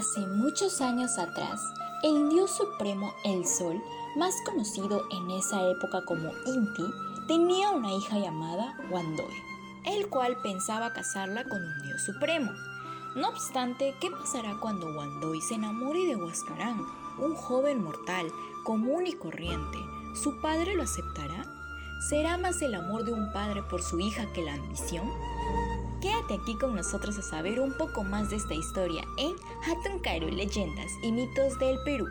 Hace muchos años atrás, el dios supremo, el Sol, más conocido en esa época como Inti, tenía una hija llamada Wandoy, el cual pensaba casarla con un dios supremo. No obstante, ¿qué pasará cuando Wandoy se enamore de Huascarán, un joven mortal, común y corriente? ¿Su padre lo aceptará? ¿Será más el amor de un padre por su hija que la ambición? Quédate aquí con nosotros a saber un poco más de esta historia en Hatun Kairu Leyendas y Mitos del Perú.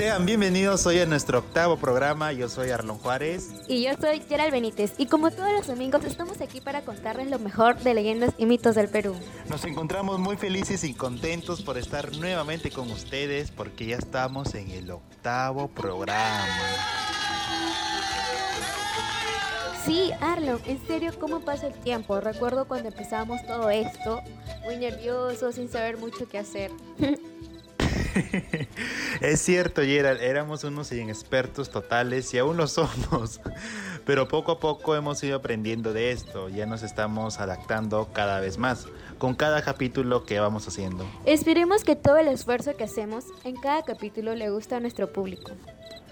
Sean bienvenidos hoy a nuestro octavo programa. Yo soy Arlon Juárez. Y yo soy Gerald Benítez. Y como todos los domingos, estamos aquí para contarles lo mejor de leyendas y mitos del Perú. Nos encontramos muy felices y contentos por estar nuevamente con ustedes porque ya estamos en el octavo programa. Sí, Arlon, en serio, ¿cómo pasa el tiempo? Recuerdo cuando empezamos todo esto, muy nervioso, sin saber mucho qué hacer. es cierto, Gerald, éramos unos inexpertos totales y aún lo somos. Pero poco a poco hemos ido aprendiendo de esto, ya nos estamos adaptando cada vez más con cada capítulo que vamos haciendo. Esperemos que todo el esfuerzo que hacemos en cada capítulo le guste a nuestro público.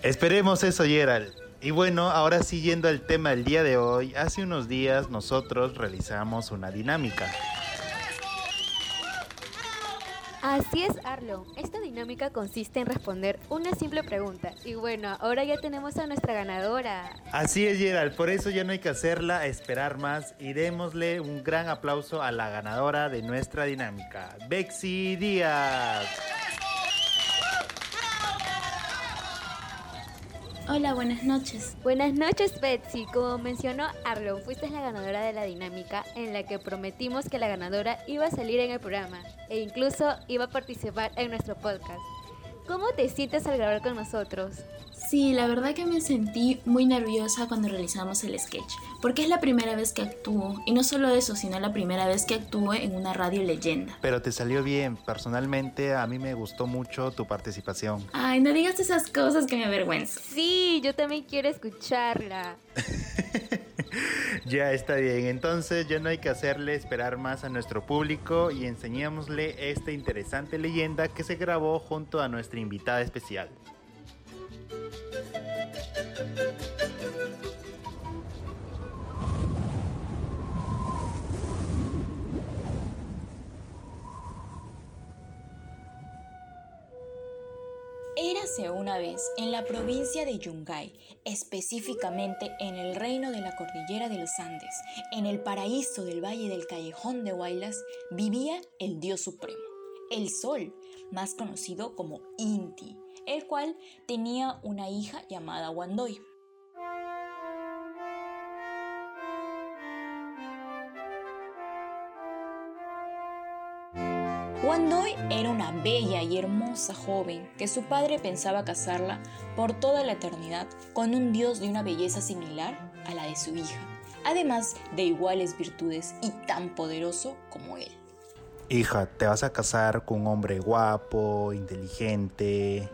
Esperemos eso, Gerald. Y bueno, ahora siguiendo al tema del día de hoy, hace unos días nosotros realizamos una dinámica. Así es, Arlo. Esta dinámica consiste en responder una simple pregunta. Y bueno, ahora ya tenemos a nuestra ganadora. Así es, Gerald. Por eso ya no hay que hacerla esperar más. Y démosle un gran aplauso a la ganadora de nuestra dinámica, Bexy Díaz. Hola, buenas noches. Buenas noches, Betsy. Como mencionó Arlo, fuiste la ganadora de la dinámica en la que prometimos que la ganadora iba a salir en el programa e incluso iba a participar en nuestro podcast. ¿Cómo te sientes al grabar con nosotros? Sí, la verdad que me sentí muy nerviosa cuando realizamos el sketch, porque es la primera vez que actúo, y no solo eso, sino la primera vez que actúo en una radio leyenda. Pero te salió bien, personalmente a mí me gustó mucho tu participación. Ay, no digas esas cosas que me avergüenzo. Sí, yo también quiero escucharla. ya está bien, entonces ya no hay que hacerle esperar más a nuestro público y enseñémosle esta interesante leyenda que se grabó junto a nuestra invitada especial. Una vez en la provincia de Yungay, específicamente en el reino de la cordillera de los Andes, en el paraíso del valle del callejón de Huaylas, vivía el dios supremo, el sol, más conocido como Inti, el cual tenía una hija llamada Wandoy. Wandoy era una bella y hermosa joven que su padre pensaba casarla por toda la eternidad con un dios de una belleza similar a la de su hija, además de iguales virtudes y tan poderoso como él. Hija, te vas a casar con un hombre guapo, inteligente,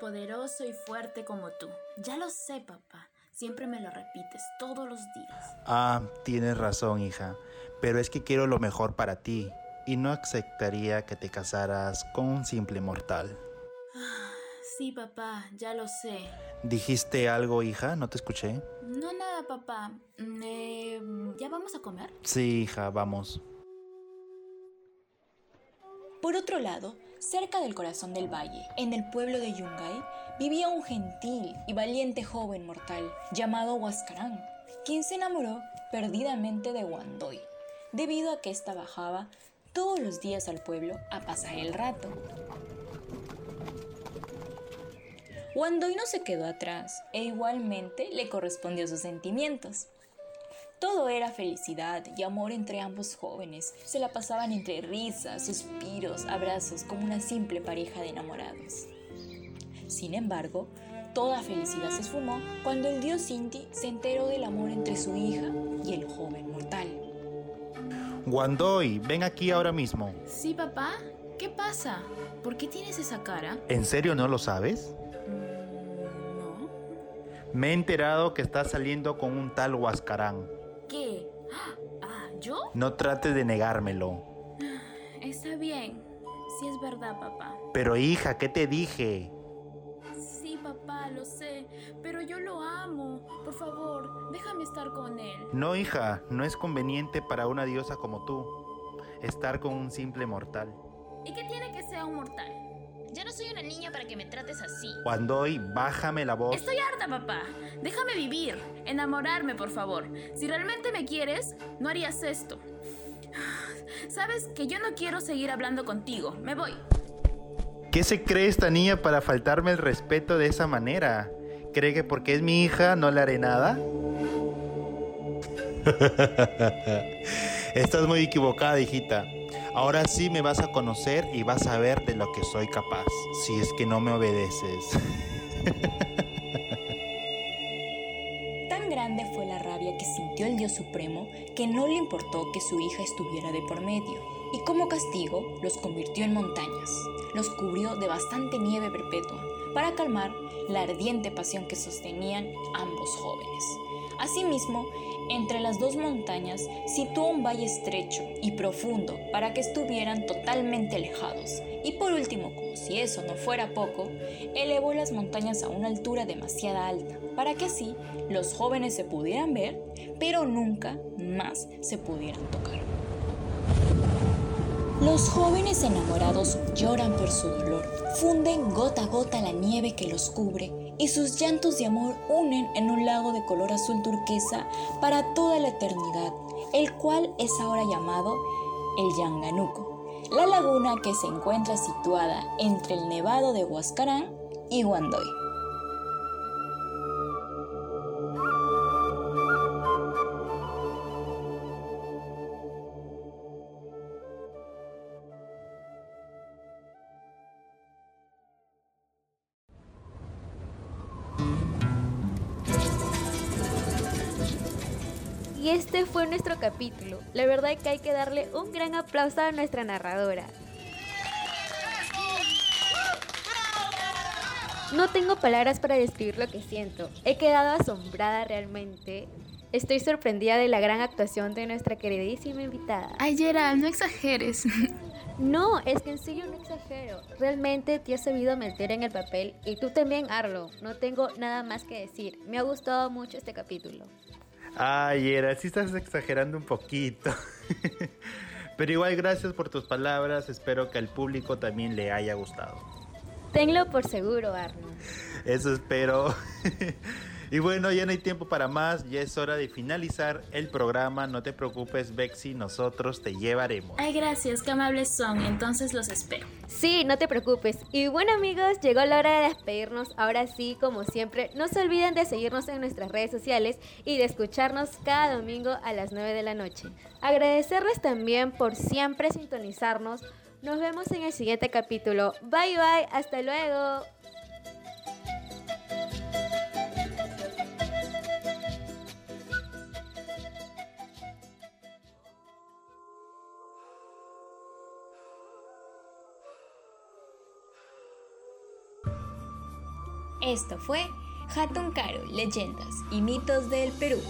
poderoso y fuerte como tú. Ya lo sé, papá. Siempre me lo repites todos los días. Ah, tienes razón, hija. Pero es que quiero lo mejor para ti y no aceptaría que te casaras con un simple mortal. Sí, papá, ya lo sé. ¿Dijiste algo, hija? ¿No te escuché? No, nada, papá. Mm, eh, ¿Ya vamos a comer? Sí, hija, vamos. Por otro lado, cerca del corazón del valle, en el pueblo de Yungay, vivía un gentil y valiente joven mortal llamado Huascarán, quien se enamoró perdidamente de Wandoy, debido a que ésta bajaba todos los días al pueblo a pasar el rato. Wandoy no se quedó atrás e igualmente le correspondió sus sentimientos. Todo era felicidad y amor entre ambos jóvenes. Se la pasaban entre risas, suspiros, abrazos, como una simple pareja de enamorados. Sin embargo, toda felicidad se esfumó cuando el dios Sinti se enteró del amor entre su hija y el joven mortal. Wandoy, ven aquí ahora mismo. Sí, papá. ¿Qué pasa? ¿Por qué tienes esa cara? ¿En serio no lo sabes? Mm, no. Me he enterado que estás saliendo con un tal Huascarán. ¿Qué? Ah, ¿yo? No trates de negármelo. Está bien. Sí es verdad, papá. Pero hija, ¿qué te dije? Papá, lo sé. Pero yo lo amo. Por favor, déjame estar con él. No, hija, no es conveniente para una diosa como tú estar con un simple mortal. ¿Y qué tiene que ser un mortal? Ya no soy una niña para que me trates así. Wandoy, bájame la voz. Estoy harta, papá. Déjame vivir, enamorarme, por favor. Si realmente me quieres, no harías esto. Sabes que yo no quiero seguir hablando contigo. Me voy. ¿Qué se cree esta niña para faltarme el respeto de esa manera? ¿Cree que porque es mi hija no le haré nada? Estás muy equivocada, hijita. Ahora sí me vas a conocer y vas a ver de lo que soy capaz, si es que no me obedeces. Tan grande fue la rabia que sintió el Dios Supremo que no le importó que su hija estuviera de por medio, y como castigo los convirtió en montañas, los cubrió de bastante nieve perpetua, para calmar la ardiente pasión que sostenían ambos jóvenes. Asimismo, entre las dos montañas situó un valle estrecho y profundo para que estuvieran totalmente alejados. Y por último, como si eso no fuera poco, elevó las montañas a una altura demasiado alta para que así los jóvenes se pudieran ver, pero nunca más se pudieran tocar. Los jóvenes enamorados lloran por su dolor, funden gota a gota la nieve que los cubre y sus llantos de amor unen en un lago de color azul turquesa para toda la eternidad, el cual es ahora llamado el Yanganuco, la laguna que se encuentra situada entre el nevado de Huascarán y Guandoy. Y este fue nuestro capítulo. La verdad es que hay que darle un gran aplauso a nuestra narradora. No tengo palabras para describir lo que siento. He quedado asombrada realmente. Estoy sorprendida de la gran actuación de nuestra queridísima invitada. Ay, Gerald, no exageres. No, es que en serio no exagero. Realmente te has sabido meter en el papel y tú también, Arlo. No tengo nada más que decir. Me ha gustado mucho este capítulo. Ay, Era, sí estás exagerando un poquito. Pero igual gracias por tus palabras, espero que al público también le haya gustado. Tenlo por seguro, Arlo. Eso espero. Y bueno, ya no hay tiempo para más, ya es hora de finalizar el programa. No te preocupes, Bexy, nosotros te llevaremos. Ay, gracias, qué amables son. Entonces los espero. Sí, no te preocupes. Y bueno amigos, llegó la hora de despedirnos. Ahora sí, como siempre, no se olviden de seguirnos en nuestras redes sociales y de escucharnos cada domingo a las 9 de la noche. Agradecerles también por siempre sintonizarnos. Nos vemos en el siguiente capítulo. Bye bye, hasta luego. Esto fue Hatun Karo, Leyendas y Mitos del Perú.